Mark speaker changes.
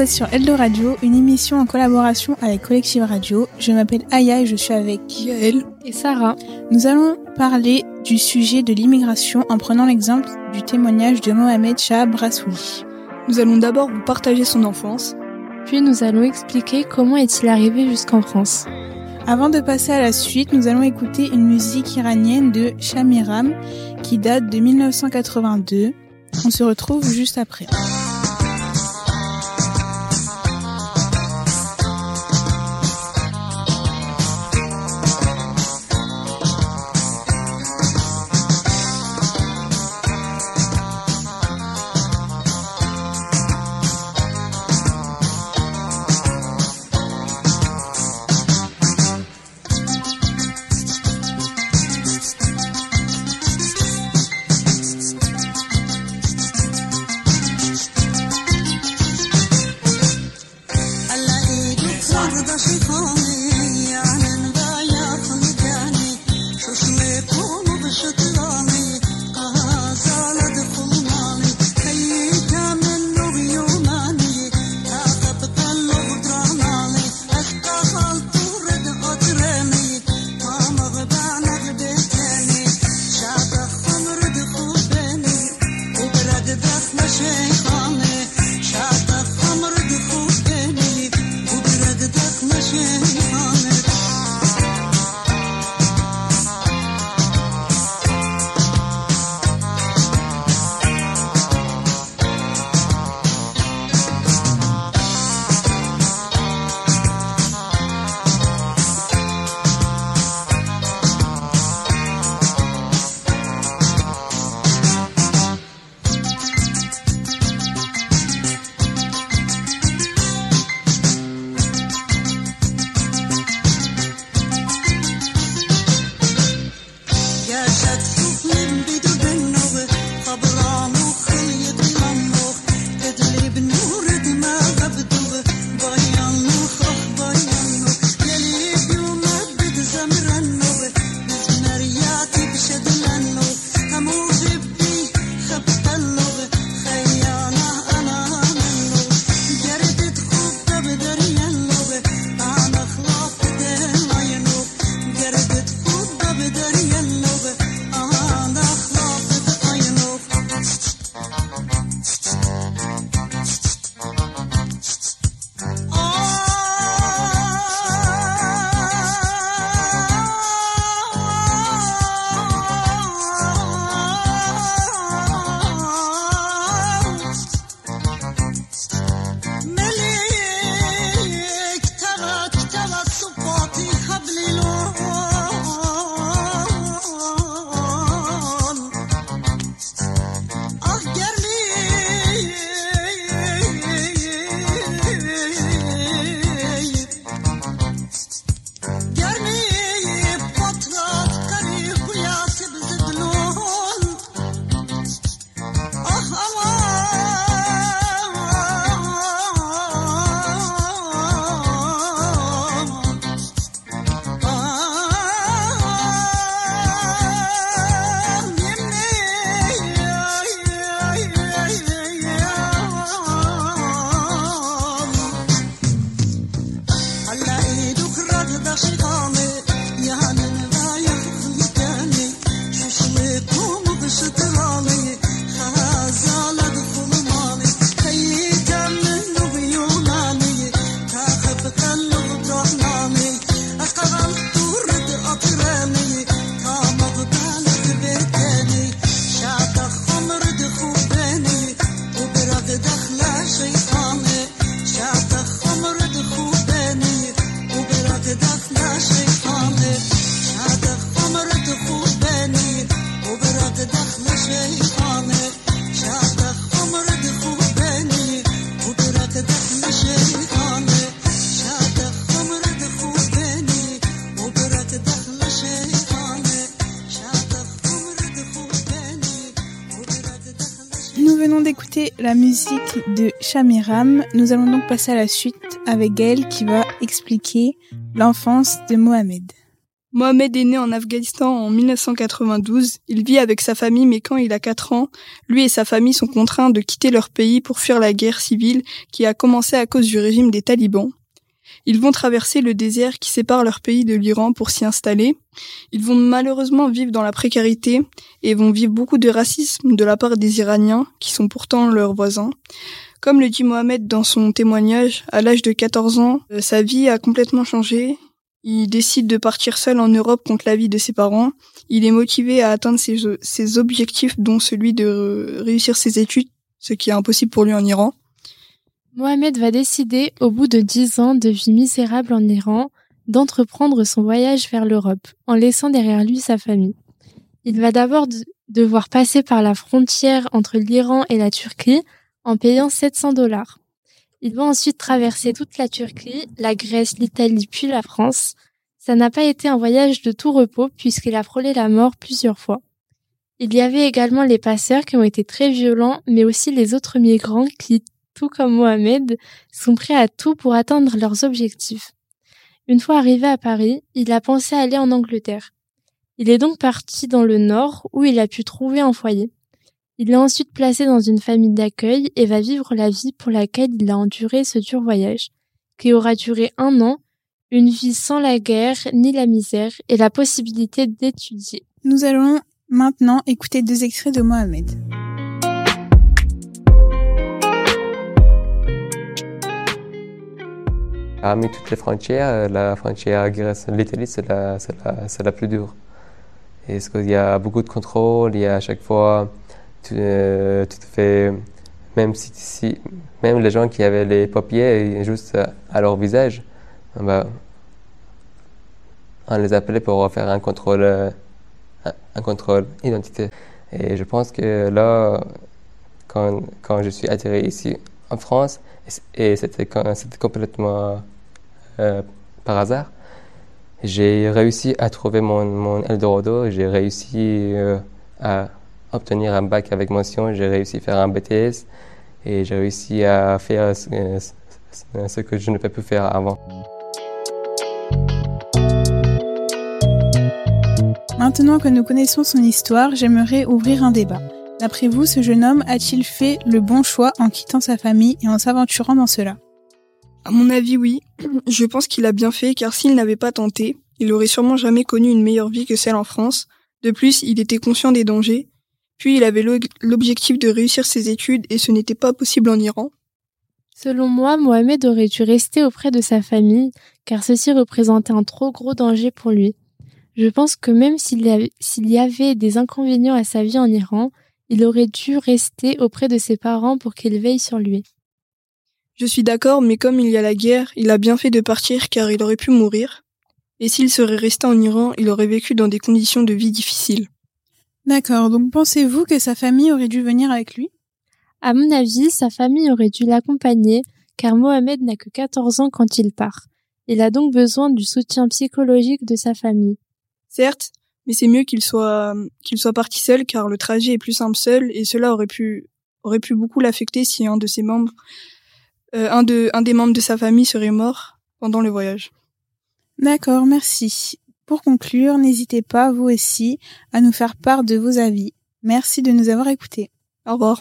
Speaker 1: êtes sur Eldo Radio, une émission en collaboration avec Collective Radio. Je m'appelle Aya et je suis avec
Speaker 2: Yael
Speaker 3: et Sarah.
Speaker 1: Nous allons parler du sujet de l'immigration en prenant l'exemple du témoignage de Mohamed Shah Brassouli.
Speaker 2: Nous allons d'abord vous partager son enfance.
Speaker 3: Puis nous allons expliquer comment est-il arrivé jusqu'en France.
Speaker 1: Avant de passer à la suite, nous allons écouter une musique iranienne de Shamiram qui date de 1982. On se retrouve juste après. La musique de Shamiram. Nous allons donc passer à la suite avec Gaël qui va expliquer l'enfance de Mohamed.
Speaker 2: Mohamed est né en Afghanistan en 1992. Il vit avec sa famille, mais quand il a 4 ans, lui et sa famille sont contraints de quitter leur pays pour fuir la guerre civile qui a commencé à cause du régime des talibans. Ils vont traverser le désert qui sépare leur pays de l'Iran pour s'y installer. Ils vont malheureusement vivre dans la précarité et vont vivre beaucoup de racisme de la part des Iraniens, qui sont pourtant leurs voisins. Comme le dit Mohamed dans son témoignage, à l'âge de 14 ans, euh, sa vie a complètement changé il décide de partir seul en Europe contre l'avis de ses parents. Il est motivé à atteindre ses, objectifs, dont celui de réussir ses études, ce qui est impossible pour lui en Iran.
Speaker 3: Mohamed va décider, au bout de dix ans de vie misérable en Iran, d'entreprendre son voyage vers l'Europe, en laissant derrière lui sa famille. Il va d'abord devoir passer par la frontière entre l'Iran et la Turquie en payant 700 dollars. Il va ensuite traverser toute la Turquie, la Grèce, l'Italie puis la France. Ça n'a pas été un voyage de tout repos puisqu'il a frôlé la mort plusieurs fois. Il y avait également les passeurs qui ont été très violents, mais aussi les autres migrants qui, tout comme Mohamed, sont prêts à tout pour atteindre leurs objectifs. Une fois arrivé à Paris, il a pensé aller en Angleterre. Il est donc parti dans le nord où il a pu trouver un foyer. Il est ensuite placé dans une famille d'accueil et va vivre la vie pour laquelle il a enduré ce dur voyage, qui aura duré un an, une vie sans la guerre ni la misère et la possibilité d'étudier.
Speaker 1: Nous allons maintenant écouter deux extraits de Mohamed.
Speaker 4: Parmi toutes les frontières, la frontière Grèce-l'Italie, c'est la, plus dure. Parce qu'il y a beaucoup de contrôle, il y a à chaque fois tu, euh, te fais, même les gens qui avaient les papiers juste à leur visage, bah, on les appelait pour faire un contrôle, euh, un contrôle identité. Et je pense que là, quand, je suis atterri ici en France, et c'était complètement euh, par hasard, j'ai réussi à trouver mon, Eldorado, j'ai réussi à obtenir un bac avec mention, j'ai réussi à faire un BTS et j'ai réussi à faire ce, que je ne peux plus faire avant.
Speaker 1: Maintenant que nous connaissons son histoire, j'aimerais ouvrir un débat. D'après vous, ce jeune homme a-t-il fait le bon choix en quittant sa famille et en s'aventurant dans cela?
Speaker 2: À mon avis, oui. Je pense qu'il a bien fait car s'il n'avait pas tenté, il aurait sûrement jamais connu une meilleure vie que celle en France. De plus, il était conscient des dangers puis il avait l'objectif de réussir ses études et ce n'était pas possible en Iran.
Speaker 3: Selon moi, Mohamed aurait dû rester auprès de sa famille, car ceci représentait un trop gros danger pour lui. Je pense que même s'il y avait des inconvénients à sa vie en Iran, il aurait dû rester auprès de ses parents pour qu'ils veillent sur lui.
Speaker 2: Je suis d'accord, mais comme il y a la guerre, il a bien fait de partir car il aurait pu mourir. Et s'il serait resté en Iran, il aurait vécu dans des conditions de vie difficiles.
Speaker 1: D'accord, donc pensez-vous que sa famille aurait dû venir avec lui?
Speaker 3: À mon avis, sa famille aurait dû l'accompagner, car Mohamed n'a que 14 ans quand il part. Il a donc besoin du soutien psychologique de sa famille.
Speaker 2: Certes, mais c'est mieux qu'il soit qu'il soit parti seul car le trajet est plus simple seul et cela aurait pu aurait pu beaucoup l'affecter si un de ses membres un de un des membres de sa famille serait mort pendant le voyage.
Speaker 1: D'accord, merci. Pour conclure, n'hésitez pas, vous aussi, à nous faire part de vos avis. Merci de nous avoir écoutés.
Speaker 2: Au revoir.